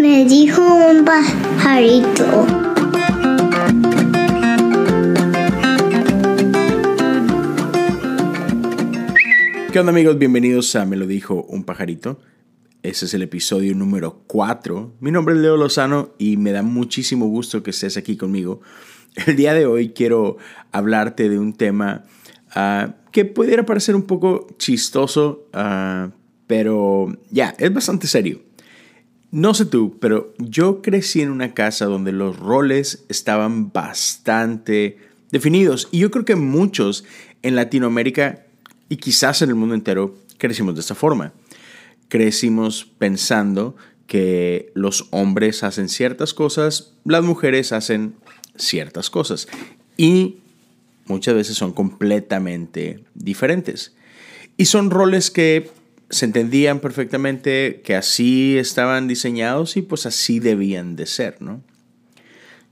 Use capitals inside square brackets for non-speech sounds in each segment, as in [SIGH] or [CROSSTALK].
Me dijo un pajarito. ¿Qué onda amigos? Bienvenidos a Me lo dijo un pajarito. Ese es el episodio número 4. Mi nombre es Leo Lozano y me da muchísimo gusto que estés aquí conmigo. El día de hoy quiero hablarte de un tema ah, que pudiera parecer un poco chistoso, ah, pero ya, es bastante serio. No sé tú, pero yo crecí en una casa donde los roles estaban bastante definidos y yo creo que muchos en Latinoamérica y quizás en el mundo entero crecimos de esta forma. Crecimos pensando que los hombres hacen ciertas cosas, las mujeres hacen ciertas cosas y muchas veces son completamente diferentes. Y son roles que se entendían perfectamente, que así estaban diseñados y pues así debían de ser, ¿no?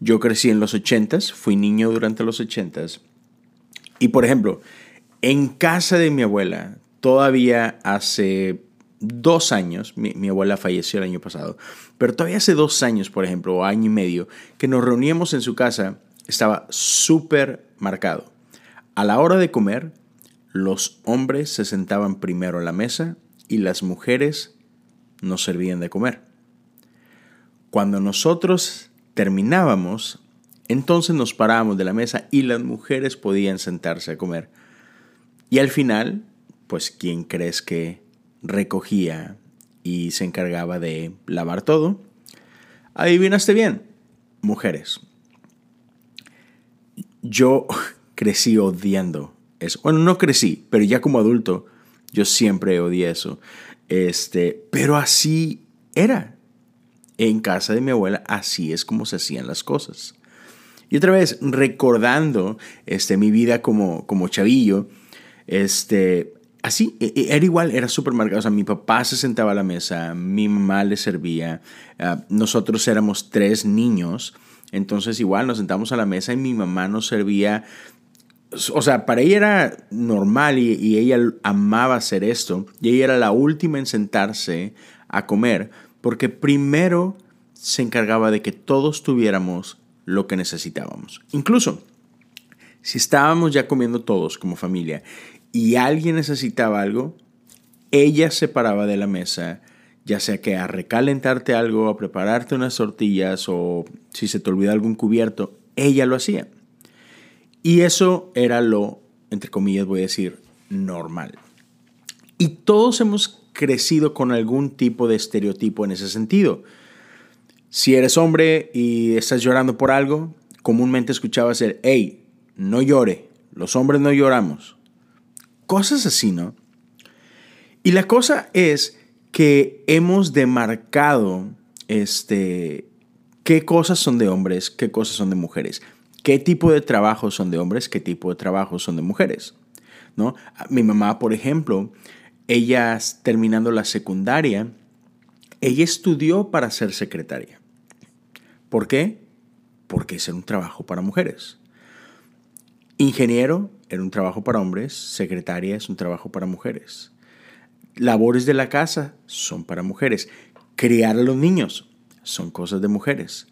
Yo crecí en los 80s, fui niño durante los 80s. Y por ejemplo, en casa de mi abuela, todavía hace dos años, mi, abuela falleció el año pasado, pero todavía hace dos años, por ejemplo, o año y medio, que nos reuníamos en su casa, estaba súper marcado. A la hora de comer, los hombres se sentaban primero a la mesa y las mujeres nos servían de comer. Cuando nosotros terminábamos, entonces nos parábamos de la mesa y las mujeres podían sentarse a comer. Y al final, pues, ¿quién crees que recogía y se encargaba de lavar todo? Adivinaste bien, mujeres. Yo [LAUGHS] crecí odiando eso. Bueno, no crecí, pero ya como adulto, yo siempre odié eso. Este, pero así era. En casa de mi abuela, así es como se hacían las cosas. Y otra vez, recordando este, mi vida como, como chavillo, este, así, e, e, era igual, era súper marcado. O sea, mi papá se sentaba a la mesa, mi mamá le servía, ah, nosotros éramos tres niños, entonces igual nos sentamos a la mesa y mi mamá nos servía. O sea, para ella era normal y, ella amaba hacer esto. Y ella era la última en sentarse a comer, porque primero se encargaba de que todos tuviéramos lo que necesitábamos. Incluso, si estábamos ya comiendo todos como familia y alguien necesitaba algo, ella se paraba de la mesa, ya sea que a recalentarte algo, a prepararte unas tortillas o si se te olvida algún cubierto, ella lo hacía. Y eso era lo, entre comillas voy a decir, normal. Y todos hemos crecido con algún tipo de estereotipo en ese sentido. Si eres hombre y estás llorando por algo, comúnmente escuchabas el, hey, no llore, los hombres no lloramos. Cosas así, ¿no? Y la cosa es que hemos demarcado este, qué cosas son de hombres, qué cosas son de mujeres, qué tipo de trabajos son de hombres, qué tipo de trabajos son de mujeres. ¿no? Mi mamá, por ejemplo, ella terminando la secundaria, ella estudió para ser secretaria. ¿Por qué? Porque es un trabajo para mujeres. Ingeniero era un trabajo para hombres, secretaria es un trabajo para mujeres. Labores de la casa son para mujeres. Criar a los niños son cosas de mujeres.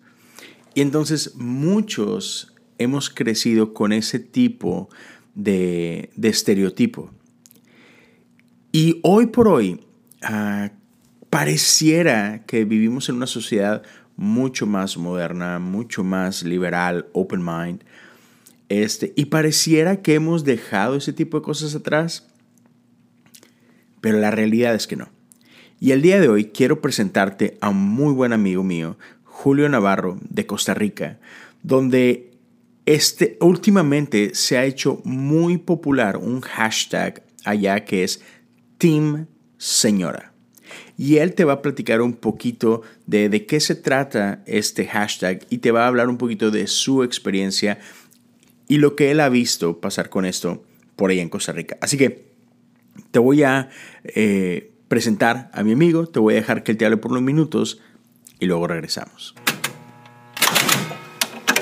Y entonces muchos hemos crecido con ese tipo de, estereotipo. Y hoy por hoy ah, pareciera que vivimos en una sociedad mucho más moderna, mucho más liberal, open mind, este, y pareciera que hemos dejado ese tipo de cosas atrás, pero la realidad es que no. Y el día de hoy quiero presentarte a un muy buen amigo mío, Julio Navarro, de Costa Rica, donde este, últimamente se ha hecho muy popular un hashtag allá que es Team Señora. Y él te va a platicar un poquito de, de qué se trata este hashtag y te va a hablar un poquito de su experiencia y lo que él ha visto pasar con esto por ahí en Costa Rica. Así que te voy a eh, presentar a mi amigo, te voy a dejar que él te hable por unos minutos y luego regresamos.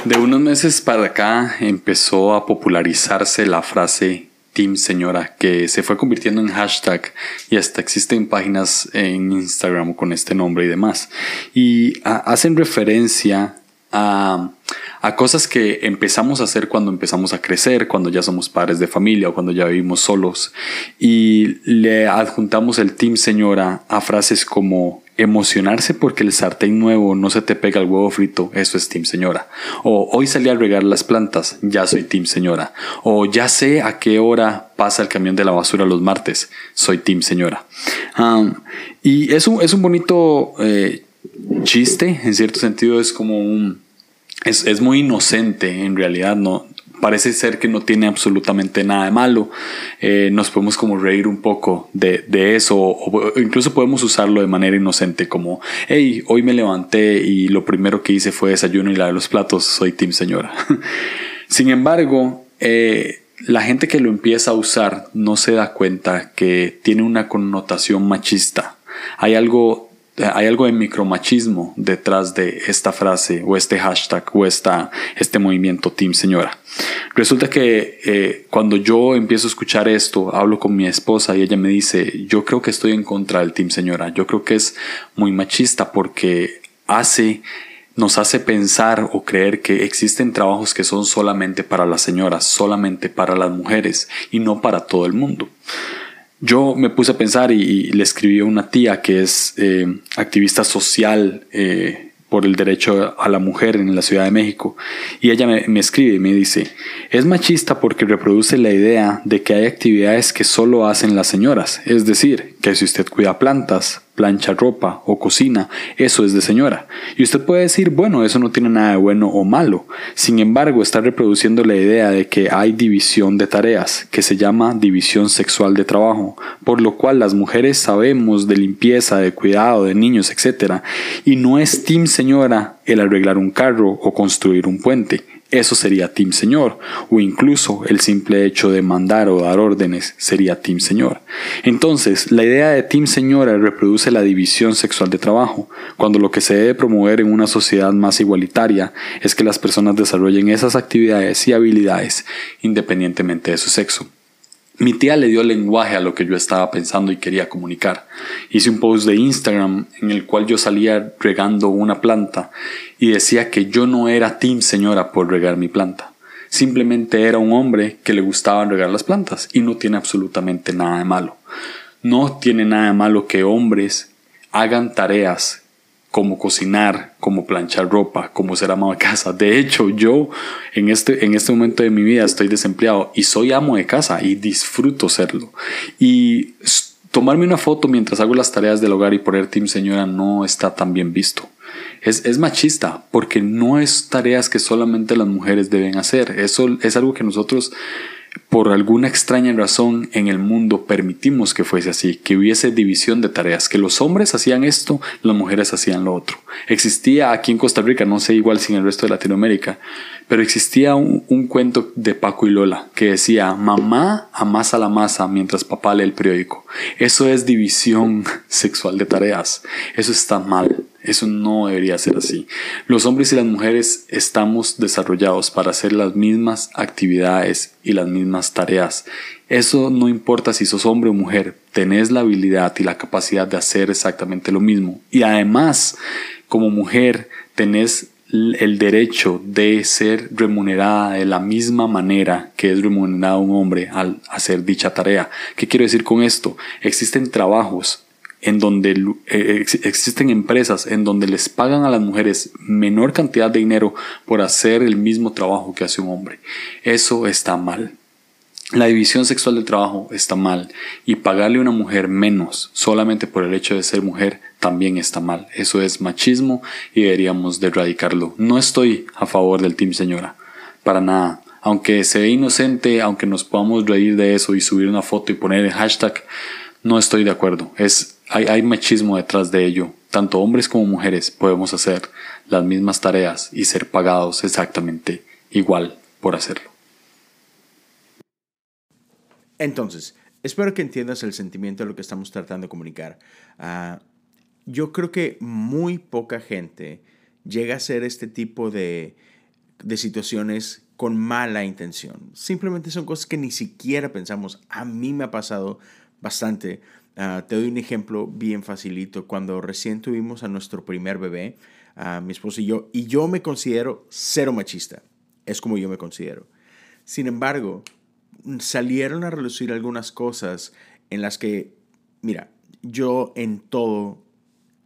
De unos meses para acá empezó a popularizarse la frase Team Señora, que se fue convirtiendo en hashtag y hasta existen páginas en Instagram con este nombre y demás. Y hacen referencia a, a, cosas que empezamos a hacer cuando empezamos a crecer, cuando ya somos padres de familia o cuando ya vivimos solos. Y le adjuntamos el Team Señora a frases como Emocionarse porque el sartén nuevo no se te pega el huevo frito, eso es Team Señora. O hoy salí a regar las plantas, ya soy Team Señora. O ya sé a qué hora pasa el camión de la basura los martes, soy Team Señora. y es un, es un bonito eh, chiste, en cierto sentido es como un... Es, es muy inocente, en realidad no, parece ser que no tiene absolutamente nada de malo. Eh, nos podemos como reír un poco de, eso o, incluso podemos usarlo de manera inocente como, hey, hoy me levanté y lo primero que hice fue desayuno y la de los platos, soy Team Señora. [LAUGHS] Sin embargo, eh, la gente que lo empieza a usar no se da cuenta que tiene una connotación machista. Hay algo hay algo de micromachismo detrás de esta frase o este hashtag o esta, este movimiento Team Señora. Resulta que eh, cuando yo empiezo a escuchar esto, hablo con mi esposa y ella me dice, yo creo que estoy en contra del Team Señora, yo creo que es muy machista porque hace nos hace pensar o creer que existen trabajos que son solamente para las señoras, solamente para las mujeres y no para todo el mundo. Yo me puse a pensar y, le escribí a una tía que es eh, activista social eh, por el derecho a la mujer en la Ciudad de México. Y ella me, me, escribe y me dice, es machista porque reproduce la idea de que hay actividades que solo hacen las señoras. Es decir, que si usted cuida plantas, plancha ropa o cocina, eso es de señora. Y usted puede decir, bueno, eso no tiene nada de bueno o malo. Sin embargo, está reproduciendo la idea de que hay división de tareas, que se llama división sexual de trabajo, por lo cual las mujeres sabemos de limpieza, de cuidado de niños, etc. Y no es team señora el arreglar un carro o construir un puente eso sería Team Señor, o incluso el simple hecho de mandar o dar órdenes sería Team Señor. Entonces, la idea de Team Señora reproduce la división sexual de trabajo, cuando lo que se debe promover en una sociedad más igualitaria es que las personas desarrollen esas actividades y habilidades independientemente de su sexo. Mi tía le dio lenguaje a lo que yo estaba pensando y quería comunicar. Hice un post de Instagram en el cual yo salía regando una planta y decía que yo no era team señora por regar mi planta. Simplemente era un hombre que le gustaba regar las plantas y no tiene absolutamente nada de malo. No tiene nada de malo que hombres hagan tareas como cocinar, como planchar ropa, como ser amo de casa. De hecho, yo en este, en este momento de mi vida estoy desempleado y soy amo de casa y disfruto serlo. Y tomarme una foto mientras hago las tareas del hogar y poner Team Señora no está tan bien visto. Es, es, machista porque no es tareas que solamente las mujeres deben hacer. Eso es algo que nosotros por alguna extraña razón en el mundo permitimos que fuese así, que hubiese división de tareas, que los hombres hacían esto, las mujeres hacían lo otro. Existía aquí en Costa Rica, no sé igual si en el resto de Latinoamérica, pero existía un, cuento de Paco y Lola que decía, mamá amasa la masa mientras papá lee el periódico. Eso es división [LAUGHS] sexual de tareas. Eso está mal. Eso no debería ser así. Los hombres y las mujeres estamos desarrollados para hacer las mismas actividades y las mismas tareas. Eso no importa si sos hombre o mujer, tenés la habilidad y la capacidad de hacer exactamente lo mismo. Y además, como mujer, tenés el derecho de ser remunerada de la misma manera que es remunerado un hombre al hacer dicha tarea. ¿Qué quiero decir con esto? Existen trabajos en donde eh, existen empresas en donde les pagan a las mujeres menor cantidad de dinero por hacer el mismo trabajo que hace un hombre. Eso está mal. La división sexual del trabajo está mal y pagarle a una mujer menos solamente por el hecho de ser mujer también está mal. Eso es machismo y deberíamos de erradicarlo. No estoy a favor del Team Señora, para nada. Aunque se ve inocente, aunque nos podamos reír de eso y subir una foto y poner el hashtag, no estoy de acuerdo. Es, hay, hay machismo detrás de ello. Tanto hombres como mujeres podemos hacer las mismas tareas y ser pagados exactamente igual por hacerlo. Entonces, espero que entiendas el sentimiento de lo que estamos tratando de comunicar. Ah, yo creo que muy poca gente llega a ser este tipo de, de situaciones con mala intención. Simplemente son cosas que ni siquiera pensamos. A mí me ha pasado bastante. Ah, te doy un ejemplo bien facilito. Cuando recién tuvimos a nuestro primer bebé, a mi esposo y yo, y yo me considero cero machista. Es como yo me considero. Sin embargo, salieron a relucir algunas cosas en las que, mira, yo en todo,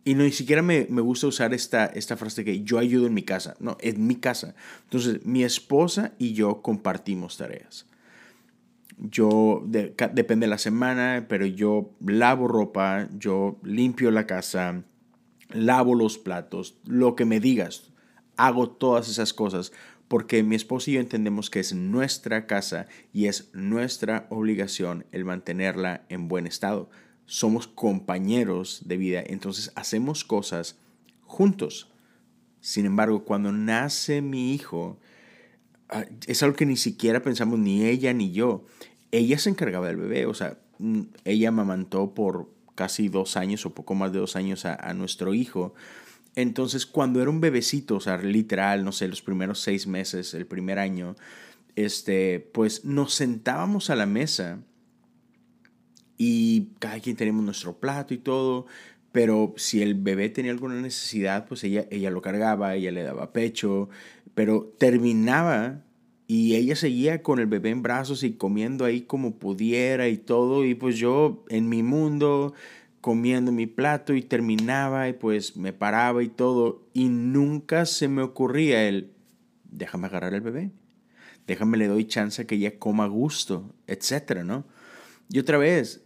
y no ni siquiera me, me, gusta usar esta, esta frase que yo ayudo en mi casa, no, en mi casa. Entonces, mi esposa y yo compartimos tareas. Yo, depende de la semana, pero yo lavo ropa, yo limpio la casa, lavo los platos, lo que me digas, hago todas esas cosas porque mi esposo y yo entendemos que es nuestra casa y es nuestra obligación el mantenerla en buen estado. Somos compañeros de vida, entonces hacemos cosas juntos. Sin embargo, cuando nace mi hijo, ah, es algo que ni siquiera pensamos ni ella ni yo. Ella se encargaba del bebé, o sea, mm, ella amamantó por casi dos años o poco más de dos años a, a nuestro hijo. Entonces, cuando era un bebecito, o sea, literal, no sé, los primeros seis meses, el primer año, este, pues nos sentábamos a la mesa y cada quien teníamos nuestro plato y todo, pero si el bebé tenía alguna necesidad, pues ella, ella lo cargaba, ella le daba pecho, pero terminaba y ella seguía con el bebé en brazos y comiendo ahí como pudiera y todo, y pues yo en mi mundo comiendo mi plato y terminaba y pues me paraba y todo y nunca se me ocurría el déjame agarrar el bebé, déjame le doy chance que ella coma a gusto, etcétera, ¿no? Y otra vez,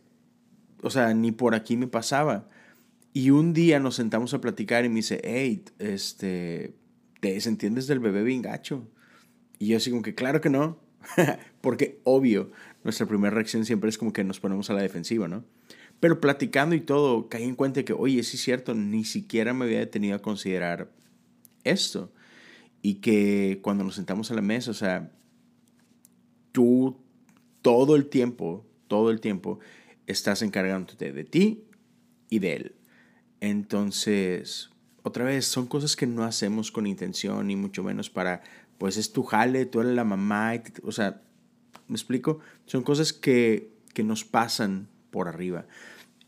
o sea, ni por aquí me pasaba. Y un día nos sentamos a platicar y me dice, hey, este, ¿te desentiendes del bebé bien gacho? Y yo así como que, claro que no, [LAUGHS] porque obvio, nuestra primera reacción siempre es como que nos ponemos a la defensiva, ¿no? Pero platicando y todo, caí en cuenta que, oye, sí es cierto, ni siquiera me había detenido a considerar esto. Y que cuando nos sentamos a la mesa, o sea, tú todo el tiempo, todo el tiempo, estás encargándote de ti y de él. Entonces, otra vez, son cosas que no hacemos con intención, ni mucho menos para, pues es tu jale, tú eres la mamá, o sea, ¿me explico? Son cosas que, que nos pasan por arriba.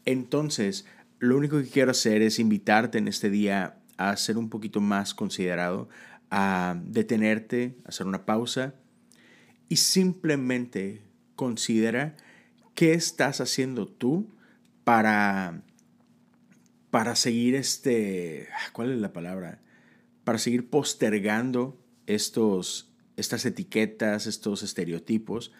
Entonces, lo único que quiero hacer es invitarte en este día a ser un poquito más considerado, a detenerte, a hacer una pausa y simplemente considera qué estás haciendo tú para para seguir este, ¿cuál es la palabra? Para seguir postergando estos, estas etiquetas, estos estereotipos,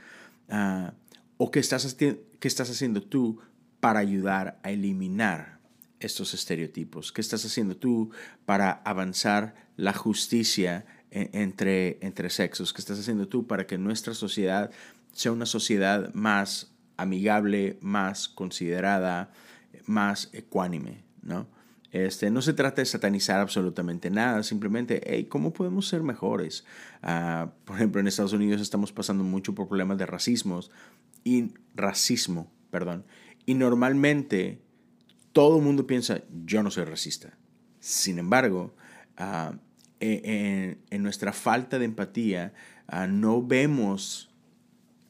uh, o qué estás, qué estás haciendo tú para ayudar a eliminar estos estereotipos? ¿Qué estás haciendo tú para avanzar la justicia e, entre, entre sexos? ¿Qué estás haciendo tú para que nuestra sociedad sea una sociedad más amigable, más considerada, más ecuánime? ¿no? Este, no se trata de satanizar absolutamente nada, simplemente, hey, ¿cómo podemos ser mejores? Uh, por ejemplo, en Estados Unidos estamos pasando mucho por problemas de racismo y racismo, perdón, y normalmente todo el mundo piensa, yo no soy racista. Sin embargo, ah, e, en, nuestra falta de empatía, ah, no vemos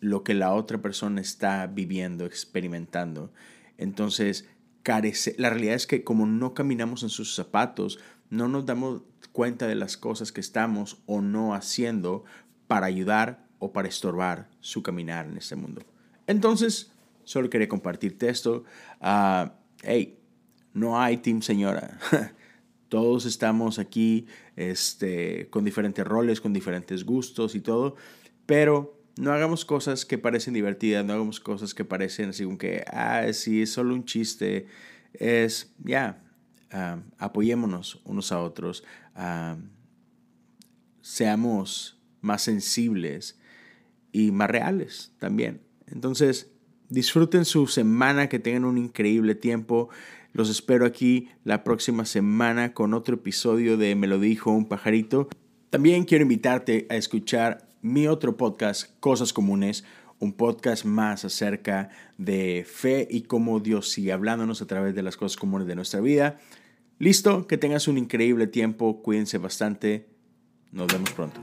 lo que la otra persona está viviendo, experimentando. Entonces, carece, la realidad es que como no caminamos en sus zapatos, no nos damos cuenta de las cosas que estamos o no haciendo para ayudar o para estorbar su caminar en este mundo. Entonces, Solo quería compartirte esto. Uh, hey, no hay Team Señora. [LAUGHS] Todos estamos aquí este, con diferentes roles, con diferentes gustos y todo. Pero no hagamos cosas que parecen divertidas, no hagamos cosas que parecen así como que, ah, sí, es solo un chiste. Es, ya, ah, apoyémonos unos a otros. Ah, seamos más sensibles y más reales también. Entonces, Disfruten su semana, que tengan un increíble tiempo. Los espero aquí la próxima semana con otro episodio de Me lo dijo un pajarito. También quiero invitarte a escuchar mi otro podcast, Cosas Comunes, un podcast más acerca de fe y cómo Dios sigue hablándonos a través de las cosas comunes de nuestra vida. Listo, que tengas un increíble tiempo, cuídense bastante, nos vemos pronto.